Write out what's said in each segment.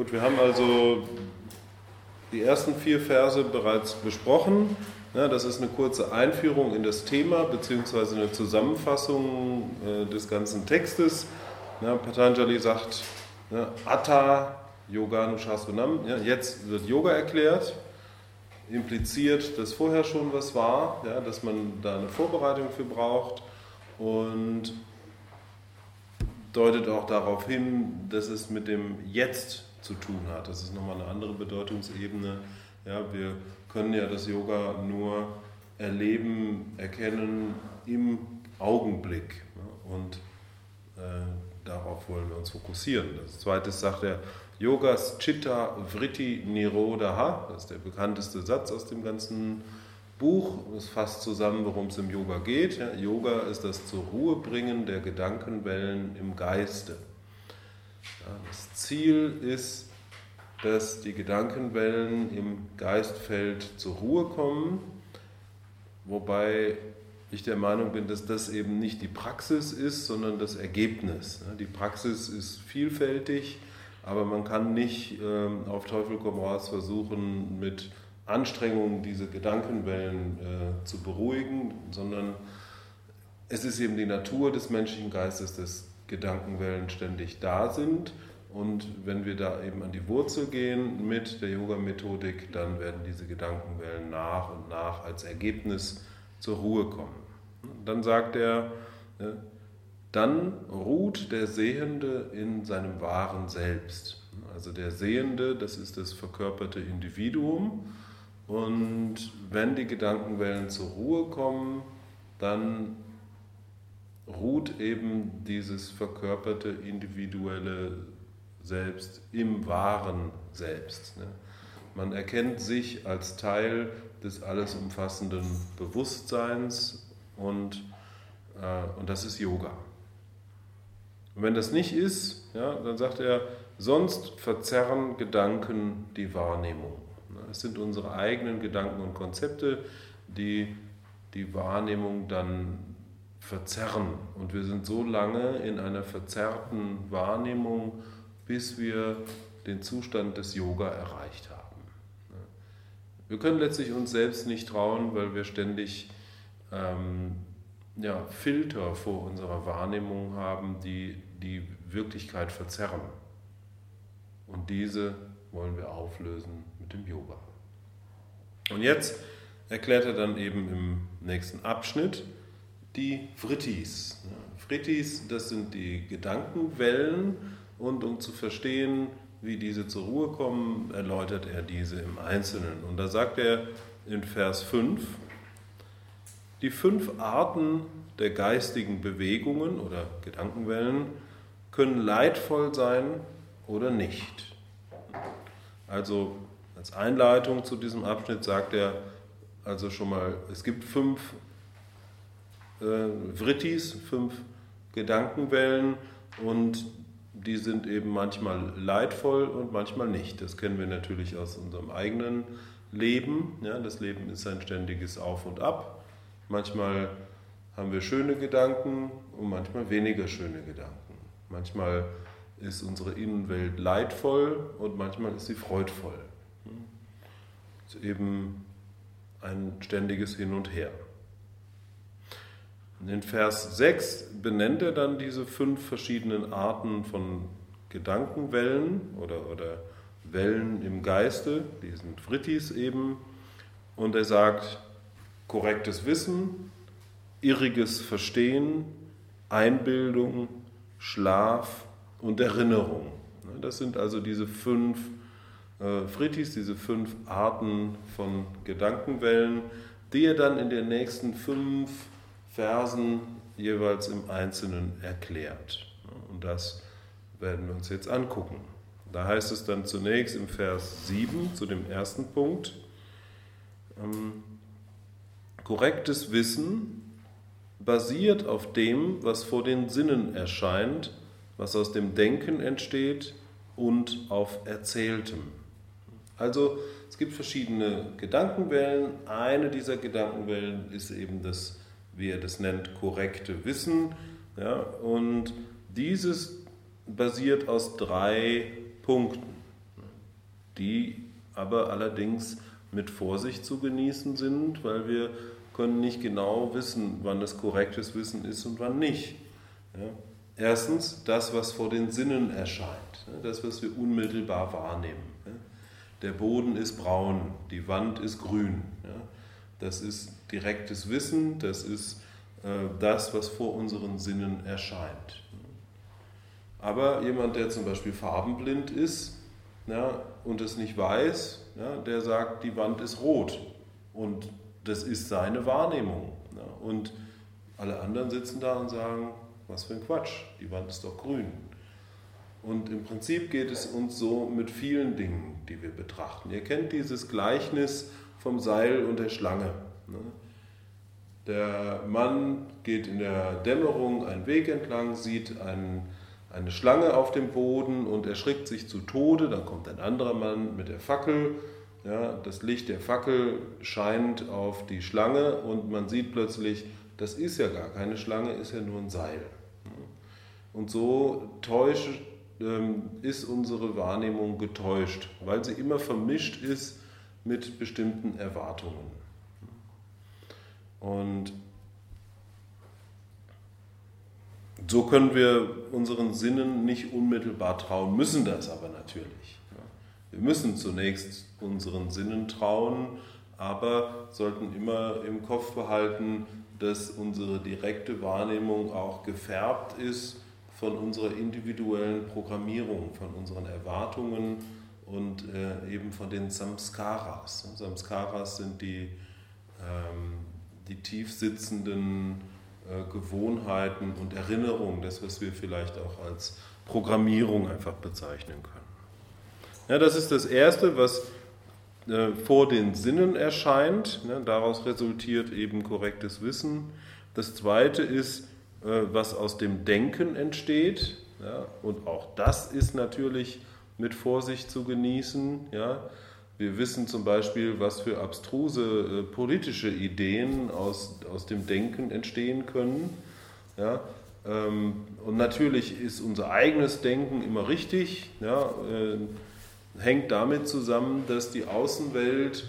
Gut, wir haben also die ersten vier Verse bereits besprochen. Ja, das ist eine kurze Einführung in das Thema beziehungsweise eine Zusammenfassung äh, des ganzen Textes. Ja, Patanjali sagt, ja, Atta Yoga Nushasunam, ja, jetzt wird Yoga erklärt, impliziert, dass vorher schon was war, ja, dass man da eine Vorbereitung für braucht und deutet auch darauf hin, dass es mit dem Jetzt zu tun hat. Das ist nochmal eine andere Bedeutungsebene. Ja, wir können ja das Yoga nur erleben, erkennen im Augenblick. Und äh, darauf wollen wir uns fokussieren. Das zweite sagt er, Yogas Chitta Vritti Nirodha, das ist der bekannteste Satz aus dem ganzen Buch. Es fasst zusammen, worum es im Yoga geht. Ja, Yoga ist das zur Ruhe bringen der Gedankenwellen im Geiste. Das Ziel ist, dass die Gedankenwellen im Geistfeld zur Ruhe kommen, wobei ich der Meinung bin, dass das eben nicht die Praxis ist, sondern das Ergebnis. Die Praxis ist vielfältig, aber man kann nicht ähm, auf Teufel komm raus versuchen, mit Anstrengungen diese Gedankenwellen äh, zu beruhigen, sondern es ist eben die Natur des menschlichen Geistes, dass Gedankenwellen ständig da sind. Und wenn wir da eben an die Wurzel gehen mit der Yoga-Methodik, dann werden diese Gedankenwellen nach und nach als Ergebnis zur Ruhe kommen. Dann sagt er, dann ruht der Sehende in seinem wahren Selbst. Also der Sehende, das ist das verkörperte Individuum. Und wenn die Gedankenwellen zur Ruhe kommen, dann ruht eben dieses verkörperte individuelle Selbst im wahren Selbst. Ne? Man erkennt sich als Teil des alles umfassenden Bewusstseins und, äh, und das ist Yoga. Und wenn das nicht ist, ja, dann sagt er, sonst verzerren Gedanken die Wahrnehmung. Es sind unsere eigenen Gedanken und Konzepte, die die Wahrnehmung dann verzerren. Und wir sind so lange in einer verzerrten Wahrnehmung, bis wir den Zustand des Yoga erreicht haben. Wir können letztlich uns selbst nicht trauen, weil wir ständig ähm, ja, Filter vor unserer Wahrnehmung haben, die die Wirklichkeit verzerren. Und diese wollen wir auflösen mit dem Yoga. Und jetzt erklärt er dann eben im nächsten Abschnitt die Frittis. Frittis, das sind die Gedankenwellen und um zu verstehen, wie diese zur Ruhe kommen, erläutert er diese im Einzelnen. Und da sagt er in Vers 5, die fünf Arten der geistigen Bewegungen oder Gedankenwellen können leidvoll sein oder nicht. Also als Einleitung zu diesem Abschnitt sagt er also schon mal, es gibt fünf Vrittis, fünf Gedankenwellen und die sind eben manchmal leidvoll und manchmal nicht. Das kennen wir natürlich aus unserem eigenen Leben. Ja, das Leben ist ein ständiges Auf und Ab. Manchmal haben wir schöne Gedanken und manchmal weniger schöne Gedanken. Manchmal ist unsere Innenwelt leidvoll und manchmal ist sie freudvoll. Es ist eben ein ständiges Hin und Her. In Vers 6 benennt er dann diese fünf verschiedenen Arten von Gedankenwellen oder, oder Wellen im Geiste, die sind Frittis eben, und er sagt korrektes Wissen, irriges Verstehen, Einbildung, Schlaf und Erinnerung. Das sind also diese fünf äh, Frittis, diese fünf Arten von Gedankenwellen, die er dann in den nächsten fünf Versen jeweils im Einzelnen erklärt. Und das werden wir uns jetzt angucken. Da heißt es dann zunächst im Vers 7 zu dem ersten Punkt, ähm, korrektes Wissen basiert auf dem, was vor den Sinnen erscheint, was aus dem Denken entsteht und auf Erzähltem. Also es gibt verschiedene Gedankenwellen. Eine dieser Gedankenwellen ist eben das wie er das nennt, korrekte Wissen. Ja, und dieses basiert aus drei Punkten. die aber allerdings mit Vorsicht zu genießen sind, weil wir können nicht genau wissen, wann es korrektes Wissen ist und wann nicht. Ja? Erstens das, was vor den Sinnen erscheint, das, was wir unmittelbar wahrnehmen. Der Boden ist braun, die Wand ist grün. Das ist direktes Wissen, das ist äh, das, was vor unseren Sinnen erscheint. Aber jemand, der zum Beispiel farbenblind ist ja, und es nicht weiß, ja, der sagt, die Wand ist rot. Und das ist seine Wahrnehmung. Ja. Und alle anderen sitzen da und sagen, was für ein Quatsch, die Wand ist doch grün. Und im Prinzip geht es uns so mit vielen Dingen, die wir betrachten. Ihr kennt dieses Gleichnis vom Seil und der Schlange. Ne? Der Mann geht in der Dämmerung einen Weg entlang, sieht einen eine Schlange auf dem Boden und erschrickt sich zu Tode. Dann kommt ein anderer Mann mit der Fackel. Ja, das Licht der Fackel scheint auf die Schlange und man sieht plötzlich, das ist ja gar keine Schlange, ist ja nur ein Seil. Und so täuscht, ähm, ist unsere Wahrnehmung getäuscht, weil sie immer vermischt ist mit bestimmten Erwartungen. Und So können wir unseren Sinnen nicht unmittelbar trauen, müssen das aber natürlich. Wir müssen zunächst unseren Sinnen trauen, aber sollten immer im Kopf behalten, dass unsere direkte Wahrnehmung auch gefärbt ist von unserer individuellen Programmierung, von unseren Erwartungen und äh, eben von den Samskaras. Samskaras sind die, ähm, die tief sitzenden äh, Gewohnheiten und Erinnerungen, das, was wir vielleicht auch als Programmierung einfach bezeichnen können. Ja, das ist das Erste, was äh, vor den Sinnen erscheint. Ne, daraus resultiert eben korrektes Wissen. Das Zweite ist, äh, was aus dem Denken entsteht. Ja, und auch das ist natürlich mit Vorsicht zu genießen. Ja. Wir wissen zum Beispiel, was für abstruse äh, politische Ideen aus, aus dem Denken entstehen können. Ja? Ähm, und natürlich ist unser eigenes Denken immer richtig, ja? Äh, hängt damit zusammen, dass die Außenwelt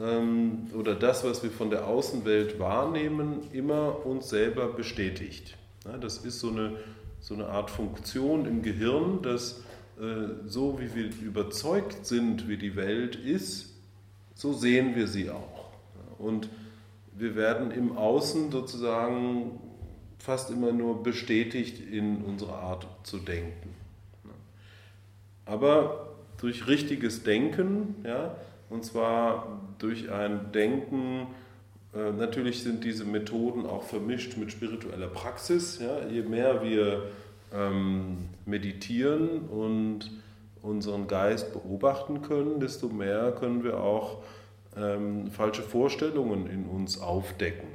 ähm, oder das, was wir von der Außenwelt wahrnehmen, immer uns selber bestätigt. Ja? Das ist so eine, so eine Art Funktion im Gehirn, dass so wie wir überzeugt sind, wie die Welt ist, so sehen wir sie auch. Und wir werden im Außen sozusagen fast immer nur bestätigt in unserer Art zu denken. Aber durch richtiges Denken, ja, und zwar durch ein Denken, äh, natürlich sind diese Methoden auch vermischt mit spiritueller Praxis. Ja, je mehr wir ähm, meditieren und unseren Geist beobachten können, desto mehr können wir auch ähm, falsche Vorstellungen in uns aufdecken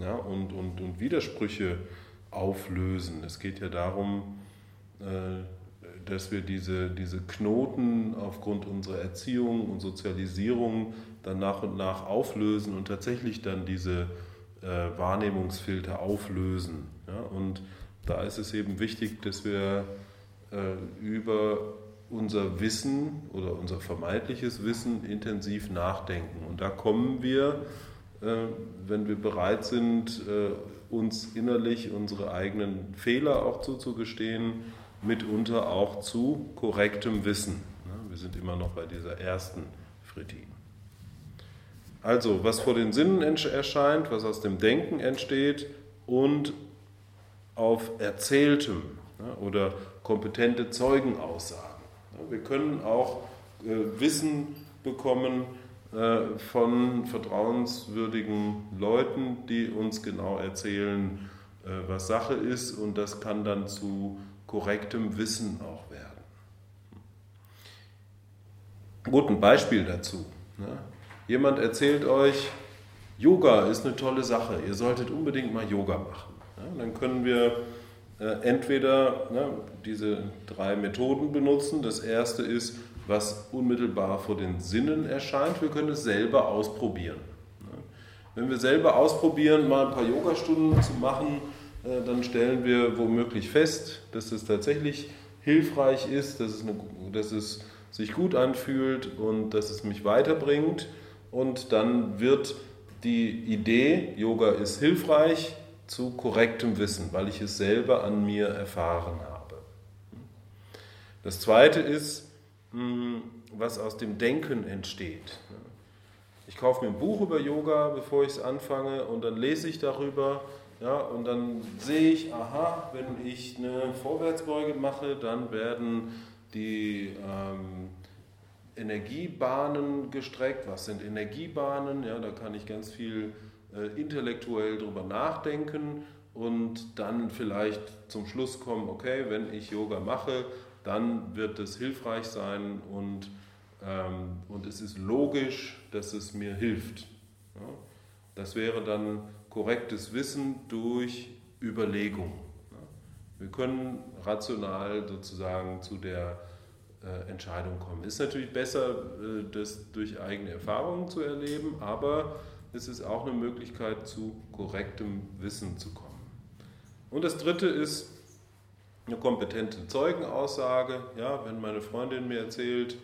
ja, und, und, und Widersprüche auflösen. Es geht ja darum, äh, dass wir diese, diese Knoten aufgrund unserer Erziehung und Sozialisierung dann nach und nach auflösen und tatsächlich dann diese äh, Wahrnehmungsfilter auflösen. Ja, und da ist es eben wichtig, dass wir äh, über unser Wissen oder unser vermeintliches Wissen intensiv nachdenken. Und da kommen wir, äh, wenn wir bereit sind, äh, uns innerlich unsere eigenen Fehler auch zuzugestehen, mitunter auch zu korrektem Wissen. Ne? Wir sind immer noch bei dieser ersten Fritin. Also, was vor den Sinnen erscheint, was aus dem Denken entsteht und auf Erzähltem ja, oder kompetente Zeugenaussagen. Wir können auch äh, Wissen bekommen äh, von vertrauenswürdigen Leuten, die uns genau erzählen, äh, was Sache ist und das kann dann zu korrektem Wissen auch werden. Gut, ein Beispiel dazu. Ne? Jemand erzählt euch, Yoga ist eine tolle Sache, ihr solltet unbedingt mal Yoga machen. Ja, dann können wir äh, entweder ne, diese drei Methoden benutzen. Das erste ist, was unmittelbar vor den Sinnen erscheint. Wir können es selber ausprobieren. Ne. Wenn wir selber ausprobieren, mal ein paar Yogastunden zu machen, äh, dann stellen wir womöglich fest, dass es tatsächlich hilfreich ist, dass es, eine, dass es sich gut anfühlt und dass es mich weiterbringt. Und dann wird die Idee, Yoga ist hilfreich, zu korrektem Wissen, weil ich es selber an mir erfahren habe. Das Zweite ist, hm, was aus dem Denken entsteht. Ich kaufe mir ein Buch über Yoga, bevor ich es anfange, und dann lese ich darüber. Ja, und dann sehe ich, aha, wenn ich eine Vorwärtsbeuge mache, dann werden die ähm, Energiebahnen gestreckt. Was sind Energiebahnen? Ja, da kann ich ganz viel äh, intellektuell drüber nachdenken und dann vielleicht zum Schluss kommen, okay, wenn ich Yoga mache, dann wird es hilfreich sein und ähm, und es ist logisch, dass es mir hilft. Das wäre dann korrektes Wissen durch Überlegung. Wir können rational sozusagen zu der äh, Entscheidung kommen. Ist natürlich besser, äh, das durch eigene Erfahrungen zu erleben, aber es ist auch eine Möglichkeit, zu korrektem Wissen zu kommen. Und das Dritte ist eine kompetente Zeugenaussage. Ja, wenn meine Freundin mir erzählt,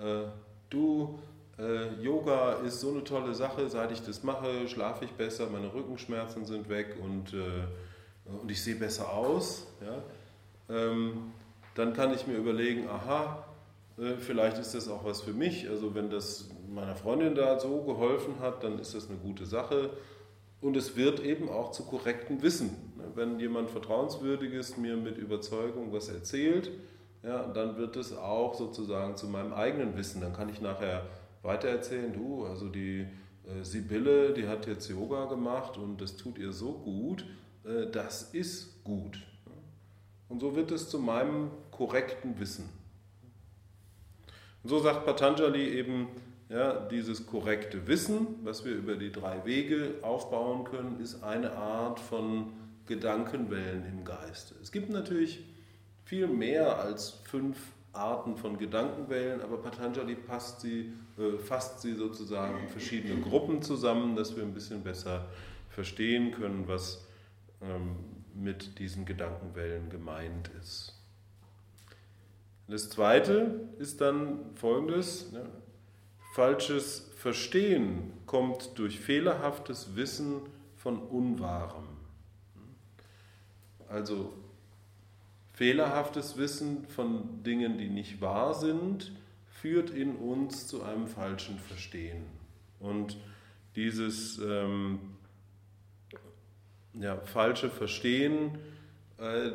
äh, du, äh, Yoga ist so eine tolle Sache, seit ich das mache, schlafe ich besser, meine Rückenschmerzen sind weg und, äh, und ich sehe besser aus. Ja? Ähm, dann kann ich mir überlegen, aha, vielleicht ist das auch was für mich. Also wenn das meiner Freundin da so geholfen hat, dann ist das eine gute Sache. Und es wird eben auch zu korrektem Wissen. Wenn jemand Vertrauenswürdiges mir mit Überzeugung was erzählt, ja, dann wird es auch sozusagen zu meinem eigenen Wissen. Dann kann ich nachher weitererzählen, du, also die äh, Sibylle, die hat jetzt Yoga gemacht und das tut ihr so gut, äh, das ist gut. Und so wird es zu meinem korrekten Wissen. Und so sagt Patanjali eben, ja, dieses korrekte Wissen, was wir über die drei Wege aufbauen können, ist eine Art von Gedankenwellen im Geiste. Es gibt natürlich viel mehr als fünf Arten von Gedankenwellen, aber Patanjali passt sie, äh, fasst sie sozusagen in verschiedene Gruppen zusammen, dass wir ein bisschen besser verstehen können, was ähm, mit diesen Gedankenwellen gemeint ist. Das zweite ist dann folgendes: ne? Falsches Verstehen kommt durch fehlerhaftes Wissen von Unwahrem. Also Fehlerhaftes Wissen von Dingen, die nicht wahr sind, führt in uns zu einem falschen Verstehen. Und dieses ähm, ja, falsche Verstehen,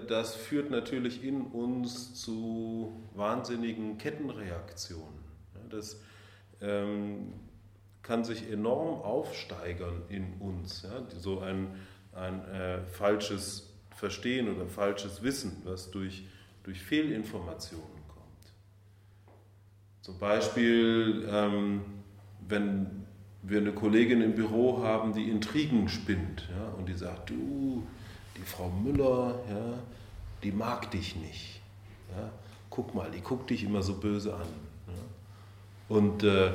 das führt natürlich in uns zu wahnsinnigen Kettenreaktionen. Das ähm, kann sich enorm aufsteigern in uns. So ein, ein äh, falsches Verstehen oder falsches Wissen, was durch, durch Fehlinformationen kommt. Zum Beispiel, ähm, wenn wir eine Kollegin im Büro haben, die Intrigen spinnt und die sagt, du, Frau Müller, ja, die mag dich nicht. Ja, guck mal, die guckt dich immer so böse an. Ja. Und äh,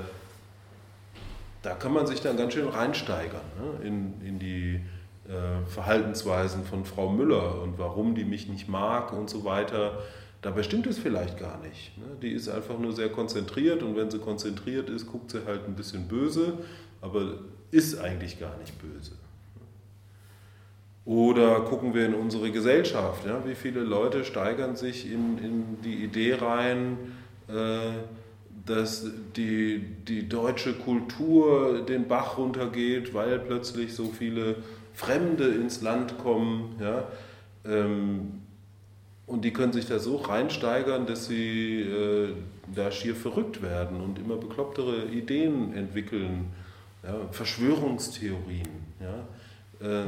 da kann man sich dann ganz schön reinsteigern ne, in, in die äh, Verhaltensweisen von Frau Müller und warum die mich nicht mag und so weiter. Dabei stimmt es vielleicht gar nicht. Ne? Die ist einfach nur sehr konzentriert und wenn sie konzentriert ist, guckt sie halt ein bisschen böse, aber ist eigentlich gar nicht böse. Oder gucken wir in unsere Gesellschaft. Ja? Wie viele Leute steigern sich in, in die Idee rein, äh, dass die, die deutsche Kultur den Bach runtergeht, weil plötzlich so viele Fremde ins Land kommen, ja, ähm, und die können sich da so reinsteigern, dass sie äh, da schier verrückt werden und immer beklopptere Ideen entwickeln, ja, Verschwörungstheorien. Ja, äh,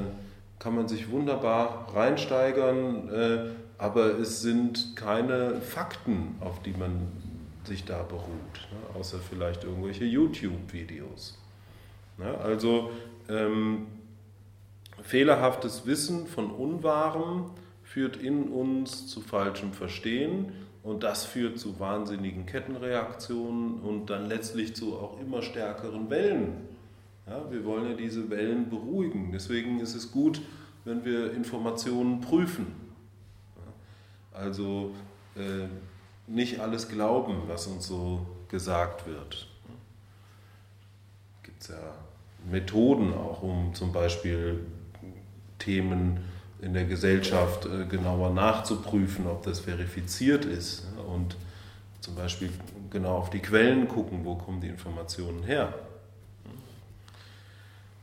kann man sich wunderbar reinsteigern, äh, aber es sind keine Fakten, auf die man sich da beruht, ne, außer vielleicht irgendwelche YouTube-Videos. Ja, also ähm, Fehlerhaftes Wissen von Unwahrem führt in uns zu falschem Verstehen und das führt zu wahnsinnigen Kettenreaktionen und dann letztlich zu auch immer stärkeren Wellen. Ja, wir wollen ja diese Wellen beruhigen. Deswegen ist es gut, wenn wir Informationen prüfen. Also äh, nicht alles glauben, was uns so gesagt wird. Gibt es ja Methoden auch, um zum Beispiel Themen in der Gesellschaft äh, genauer nachzuprüfen, ob das verifiziert ist. Und zum Beispiel genau auf die Quellen gucken, wo kommen die Informationen her.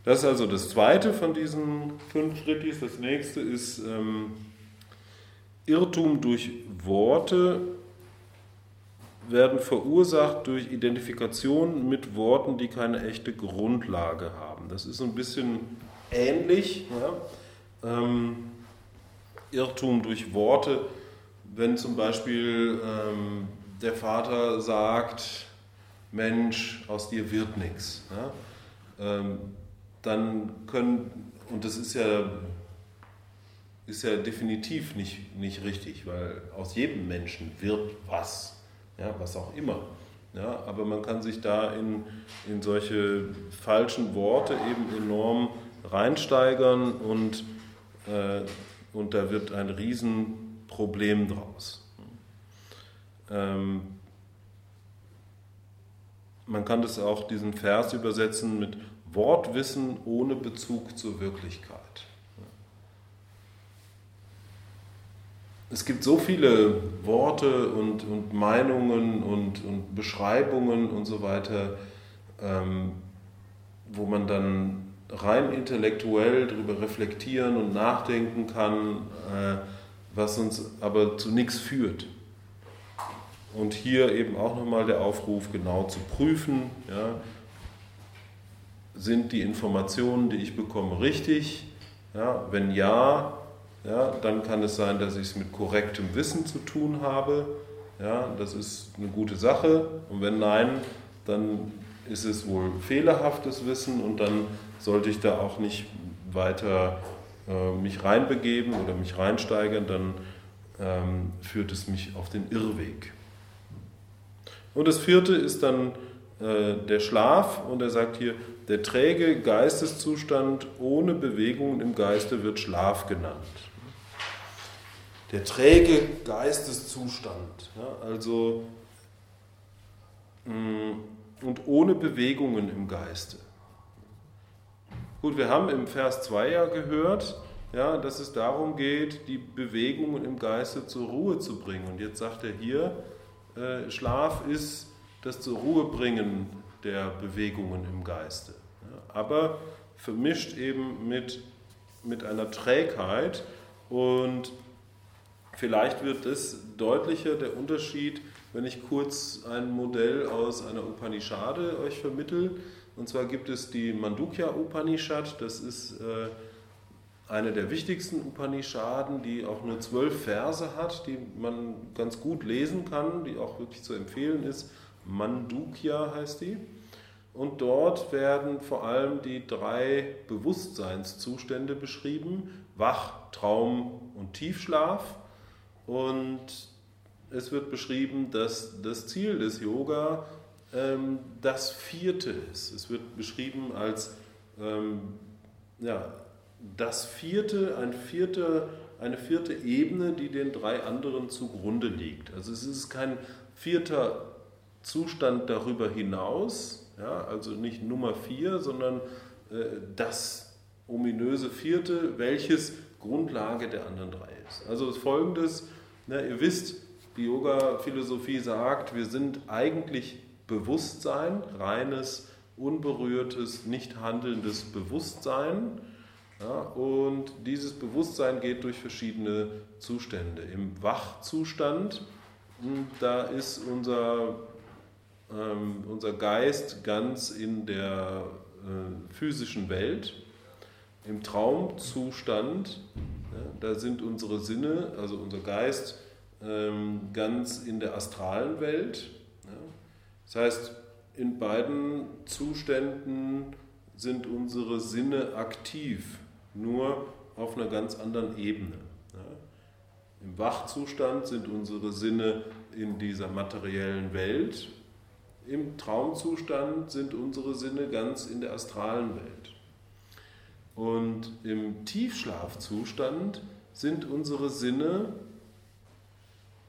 Das ist also das zweite von diesen fünf Schrittis. Das nächste ist ähm, Irrtum durch Worte werden verursacht durch Identifikation mit Worten, die keine echte Grundlage haben. Das ist ein bisschen ähnlich. Ja? Ähm, Irrtum durch Worte, wenn zum Beispiel ähm, der Vater sagt, Mensch, aus dir wird nichts. Ja? Ähm, dann können, und das ist ja, ist ja definitiv nicht, nicht richtig, weil aus jedem Menschen wird was, ja, was auch immer. Ja, aber man kann sich da in, in solche falschen Worte eben enorm reinsteigern und, äh, und da wird ein Riesenproblem draus. Ähm, man kann das auch diesen Vers übersetzen mit Wortwissen ohne Bezug zur Wirklichkeit. Es gibt so viele Worte und, und Meinungen und, und Beschreibungen und so weiter, ähm, wo man dann rein intellektuell darüber reflektieren und nachdenken kann, äh, was uns aber zu nichts führt. Und hier eben auch nochmal der Aufruf, genau zu prüfen, ja, sind die Informationen, die ich bekomme, richtig? Ja, wenn ja, ja, dann kann es sein, dass ich es mit korrektem Wissen zu tun habe. Ja, das ist eine gute Sache. Und wenn nein, dann ist es wohl fehlerhaftes Wissen und dann sollte ich da auch nicht weiter äh, mich reinbegeben oder mich reinsteigern, dann ähm, führt es mich auf den Irrweg. Und das vierte ist dann der Schlaf und er sagt hier, der träge Geisteszustand ohne Bewegungen im Geiste wird Schlaf genannt. Der träge Geisteszustand, ja, also mm, und ohne Bewegungen im Geiste. Gut, wir haben im Vers 2 ja gehört, ja, dass es darum geht, die Bewegungen im Geiste zur Ruhe zu bringen. Und jetzt sagt er hier, äh, Schlaf ist das zur Ruhe bringen der Bewegungen im Geiste. Aber vermischt eben mit, mit einer Trägheit und vielleicht wird es deutlicher, der Unterschied, wenn ich kurz ein Modell aus einer Upanishade euch vermittel. Und zwar gibt es die Mandukya Upanishad, das ist äh, eine der wichtigsten Upanishaden, die auch nur zwölf Verse hat, die man ganz gut lesen kann, die auch wirklich zu empfehlen ist. Mandukya heißt die. Und dort werden vor allem die drei Bewusstseinszustände beschrieben, Wach, Traum und Tiefschlaf. Und es wird beschrieben, dass das Ziel des Yoga ähm, das vierte ist. Es wird beschrieben als ähm, ja, das vierte, ein vierte, eine vierte Ebene, die den drei anderen zugrunde liegt. Also es ist kein vierter Zustand darüber hinaus, ja, also nicht Nummer vier, sondern äh, das ominöse vierte, welches Grundlage der anderen drei ist. Also folgendes, na, ihr wisst, die Yoga-Philosophie sagt, wir sind eigentlich Bewusstsein, reines, unberührtes, nicht handelndes Bewusstsein. Ja, und dieses Bewusstsein geht durch verschiedene Zustände. Im Wachzustand, hm, da ist unser, ähm, unser Geist ganz in der äh, physischen Welt. Im Traumzustand, ja, da sind unsere Sinne, also unser Geist, ähm, ganz in der astralen Welt. Ja. Das heißt, in beiden Zuständen sind unsere Sinne aktiv nur auf einer ganz anderen Ebene. Im Wachzustand sind unsere Sinne in dieser materiellen Welt, im Traumzustand sind unsere Sinne ganz in der astralen Welt. Und im Tiefschlafzustand sind unsere Sinne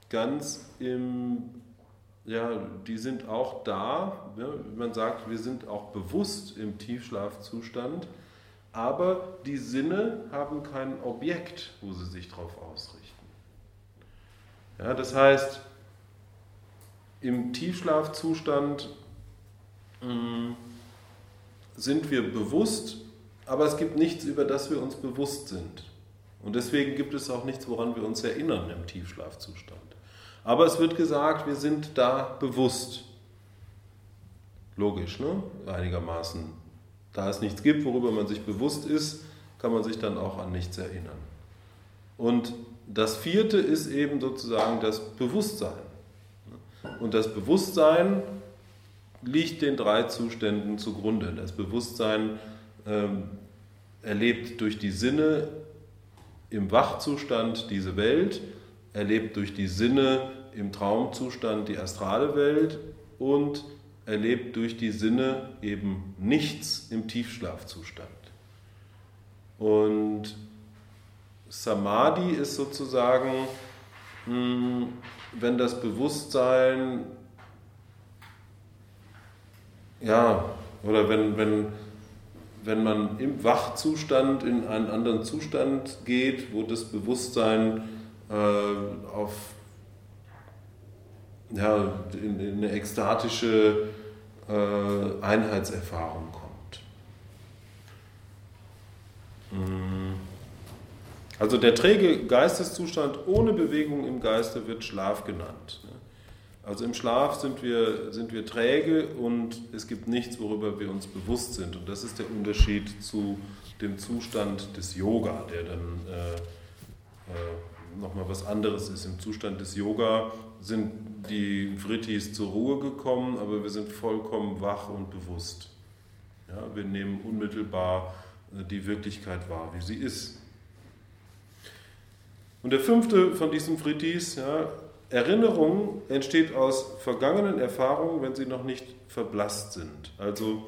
ganz im, ja, die sind auch da. Ja, man sagt, wir sind auch bewusst im Tiefschlafzustand, aber die Sinne haben kein Objekt, wo sie sich darauf ausrichten. Ja, das heißt, im Tiefschlafzustand mm, sind wir bewusst, aber es gibt nichts, über das wir uns bewusst sind. Und deswegen gibt es auch nichts, woran wir uns erinnern im Tiefschlafzustand. Aber es wird gesagt, wir sind da bewusst. Logisch, ne? Einigermaßen. Da es nichts gibt, worüber man sich bewusst ist, kann man sich dann auch an nichts erinnern. Und das vierte ist eben sozusagen das Bewusstsein. Und das Bewusstsein liegt den drei Zuständen zugrunde. Das Bewusstsein ähm, erlebt durch die Sinne im Wachzustand diese Welt, erlebt durch die Sinne im Traumzustand die astrale Welt und erlebt durch die Sinne eben nichts im Tiefschlafzustand. Und Samadhi ist sozusagen, hm, wenn das Bewusstsein, ja, oder wenn, wenn, wenn man im Wachzustand in einen anderen Zustand geht, wo das Bewusstsein äh, auf ja, in, in eine ekstatische äh, Einheitserfahrung kommt. Hm. Also der träge Geisteszustand ohne Bewegung im Geiste wird Schlaf genannt. Also im Schlaf sind wir, sind wir träge und es gibt nichts, worüber wir uns bewusst sind. Und das ist der Unterschied zu dem Zustand des Yoga, der dann äh, äh, nochmal was anderes ist. Im Zustand des Yoga sind die Vrittis zur Ruhe gekommen, aber wir sind vollkommen wach und bewusst. Ja, wir nehmen unmittelbar äh, die Wirklichkeit wahr, wie sie ist. Und der fünfte von diesen Frittis, ja, Erinnerung entsteht aus vergangenen Erfahrungen, wenn sie noch nicht verblasst sind. Also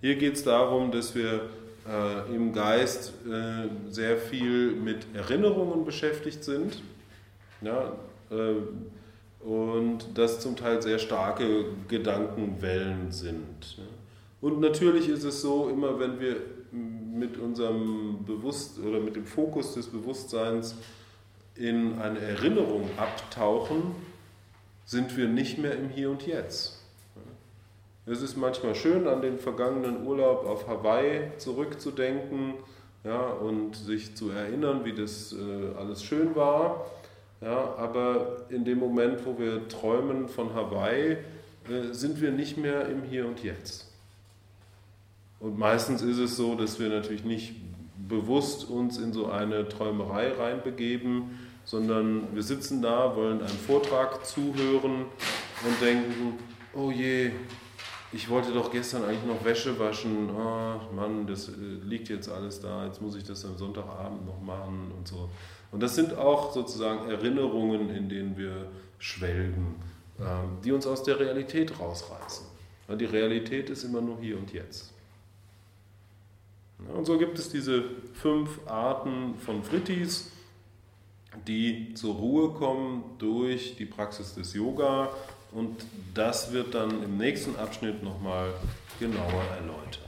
hier geht es darum, dass wir äh, im Geist äh, sehr viel mit Erinnerungen beschäftigt sind. Ja, äh, und das zum Teil sehr starke Gedankenwellen sind. Und natürlich ist es so, immer wenn wir mit unserem Bewusst oder mit dem Fokus des Bewusstseins in eine Erinnerung abtauchen, sind wir nicht mehr im Hier und Jetzt. Es ist manchmal schön, an den vergangenen Urlaub auf Hawaii zurückzudenken ja, und sich zu erinnern, wie das äh, alles schön war. Ja, aber in dem Moment, wo wir träumen von Hawaii, äh, sind wir nicht mehr im Hier und Jetzt. Und meistens ist es so, dass wir natürlich nicht bewusst uns in so eine Träumerei reinbegeben, sondern wir sitzen da, wollen einem Vortrag zuhören und denken, oh je, ich wollte doch gestern eigentlich noch Wäsche waschen, oh Mann, das äh, liegt jetzt alles da, jetzt muss ich das am Sonntagabend noch machen und so. Und das sind auch sozusagen Erinnerungen, in denen wir schwelgen, ähm, die uns aus der Realität rausreißen. Die Realität ist immer nur hier und jetzt. Und so gibt es diese fünf Arten von Frittis die zur Ruhe kommen durch die Praxis des Yoga. Und das wird dann im nächsten Abschnitt nochmal genauer erläutert.